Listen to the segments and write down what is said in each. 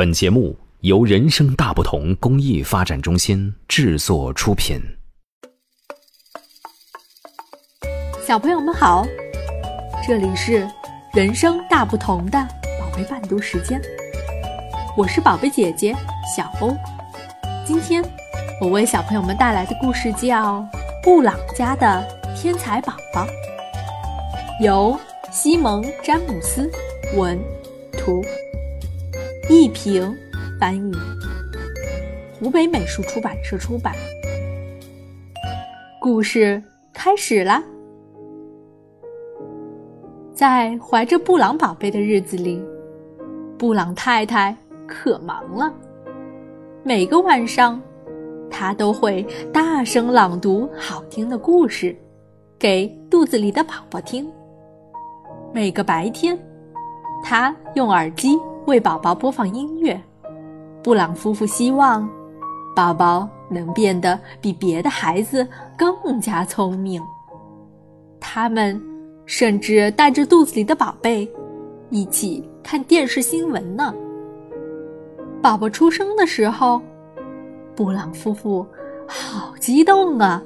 本节目由人生大不同公益发展中心制作出品。小朋友们好，这里是人生大不同的宝贝伴读时间，我是宝贝姐姐小欧。今天我为小朋友们带来的故事叫《布朗家的天才宝宝》，由西蒙·詹姆斯文图。一平翻译，湖北美术出版社出版。故事开始啦！在怀着布朗宝贝的日子里，布朗太太可忙了。每个晚上，她都会大声朗读好听的故事，给肚子里的宝宝听。每个白天，她用耳机。为宝宝播放音乐，布朗夫妇希望宝宝能变得比别的孩子更加聪明。他们甚至带着肚子里的宝贝一起看电视新闻呢。宝宝出生的时候，布朗夫妇好激动啊！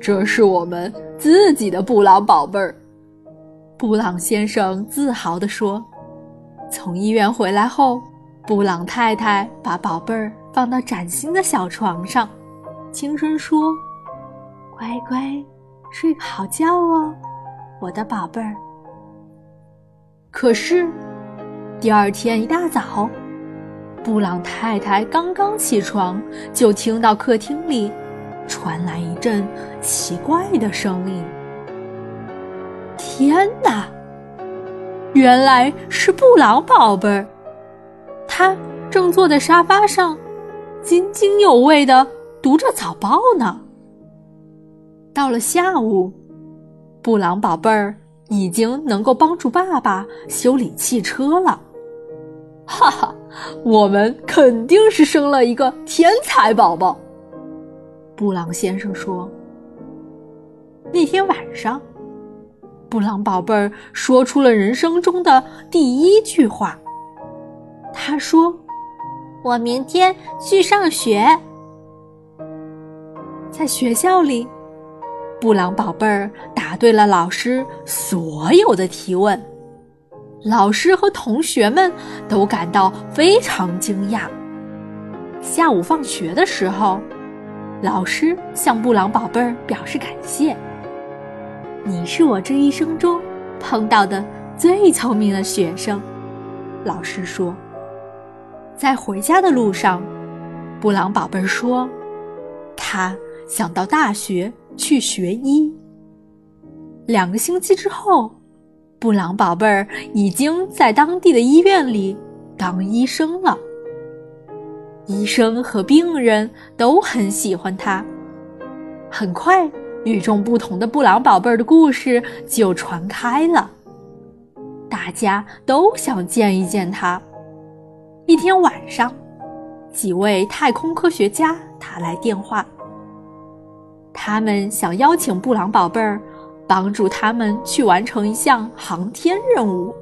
这是我们自己的布朗宝贝儿，布朗先生自豪地说。从医院回来后，布朗太太把宝贝儿放到崭新的小床上，轻声说：“乖乖，睡个好觉哦，我的宝贝儿。”可是，第二天一大早，布朗太太刚刚起床，就听到客厅里传来一阵奇怪的声音。天哪！原来是布朗宝贝儿，他正坐在沙发上，津津有味的读着早报呢。到了下午，布朗宝贝儿已经能够帮助爸爸修理汽车了。哈哈，我们肯定是生了一个天才宝宝。布朗先生说。那天晚上。布朗宝贝儿说出了人生中的第一句话。他说：“我明天去上学。”在学校里，布朗宝贝儿答对了老师所有的提问，老师和同学们都感到非常惊讶。下午放学的时候，老师向布朗宝贝儿表示感谢。你是我这一生中碰到的最聪明的学生，老师说。在回家的路上，布朗宝贝儿说，他想到大学去学医。两个星期之后，布朗宝贝儿已经在当地的医院里当医生了。医生和病人都很喜欢他。很快。与众不同的布朗宝贝儿的故事就传开了，大家都想见一见他。一天晚上，几位太空科学家打来电话，他们想邀请布朗宝贝儿帮助他们去完成一项航天任务。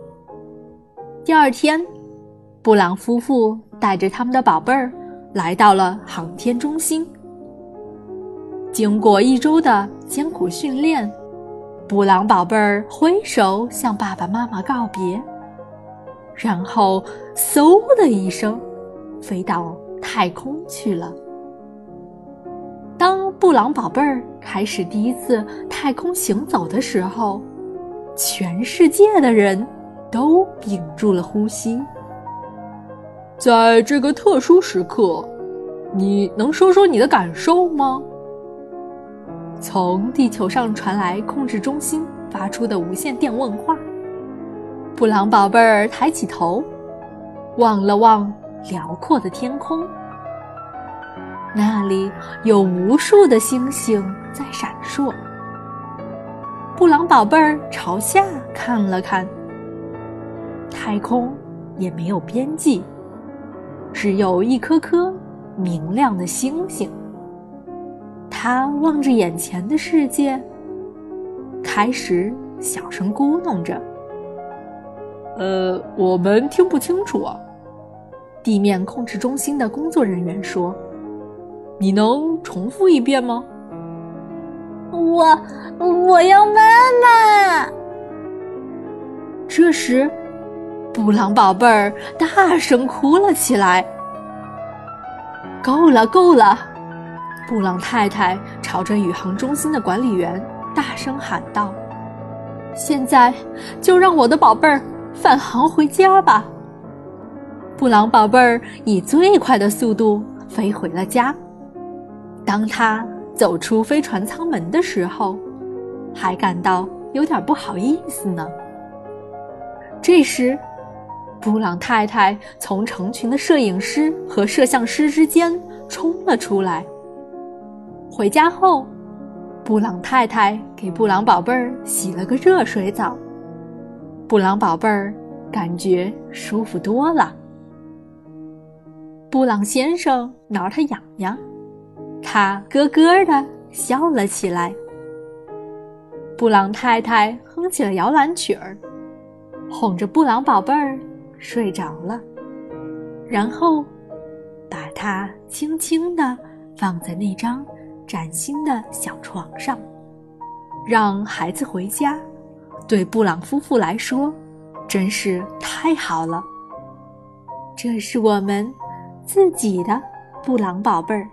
第二天，布朗夫妇带着他们的宝贝儿来到了航天中心。经过一周的艰苦训练，布朗宝贝儿挥手向爸爸妈妈告别，然后嗖的一声飞到太空去了。当布朗宝贝儿开始第一次太空行走的时候，全世界的人都屏住了呼吸。在这个特殊时刻，你能说说你的感受吗？从地球上传来控制中心发出的无线电问话。布朗宝贝儿抬起头，望了望辽阔的天空，那里有无数的星星在闪烁。布朗宝贝儿朝下看了看，太空也没有边际，只有一颗颗明亮的星星。他望着眼前的世界，开始小声咕哝着：“呃，我们听不清楚啊，地面控制中心的工作人员说：“你能重复一遍吗？”我我要妈妈。这时，布朗宝贝儿大声哭了起来。够了，够了！布朗太太朝着宇航中心的管理员大声喊道：“现在就让我的宝贝儿返航回家吧！”布朗宝贝儿以最快的速度飞回了家。当他走出飞船舱门的时候，还感到有点不好意思呢。这时，布朗太太从成群的摄影师和摄像师之间冲了出来。回家后，布朗太太给布朗宝贝儿洗了个热水澡。布朗宝贝儿感觉舒服多了。布朗先生挠他痒痒，他咯咯的笑了起来。布朗太太哼起了摇篮曲儿。哄着布朗宝贝儿睡着了，然后把它轻轻地放在那张崭新的小床上。让孩子回家，对布朗夫妇来说真是太好了。这是我们自己的布朗宝贝儿，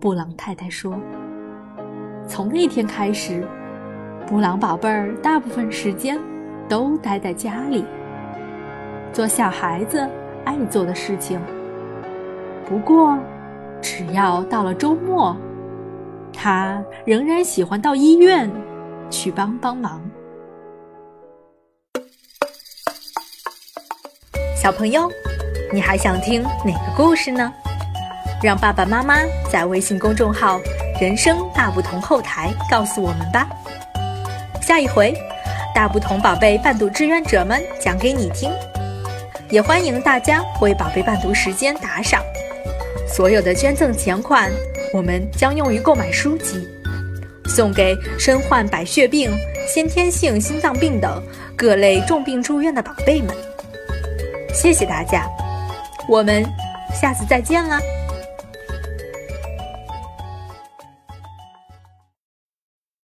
布朗太太说。从那天开始，布朗宝贝儿大部分时间。都待在家里，做小孩子爱做的事情。不过，只要到了周末，他仍然喜欢到医院去帮帮忙。小朋友，你还想听哪个故事呢？让爸爸妈妈在微信公众号“人生大不同”后台告诉我们吧。下一回。大不同宝贝伴读志愿者们讲给你听，也欢迎大家为宝贝伴读时间打赏。所有的捐赠钱款，我们将用于购买书籍，送给身患白血病、先天性心脏病等各类重病住院的宝贝们。谢谢大家，我们下次再见啦！